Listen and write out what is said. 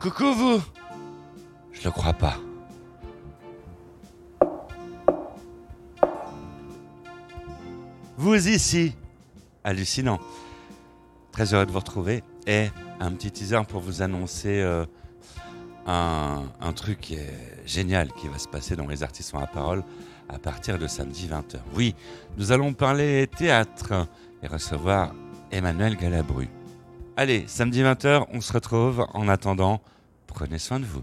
Coucou vous Je le crois pas. Vous ici Hallucinant. Très heureux de vous retrouver. Et un petit teaser pour vous annoncer euh, un, truc génial qui va se passer dans Les Artistes la parole à partir de samedi 20h. Oui, nous allons parler théâtre et recevoir Emmanuel Galabru. Allez, samedi 20h, on se retrouve. En attendant, prenez soin de vous.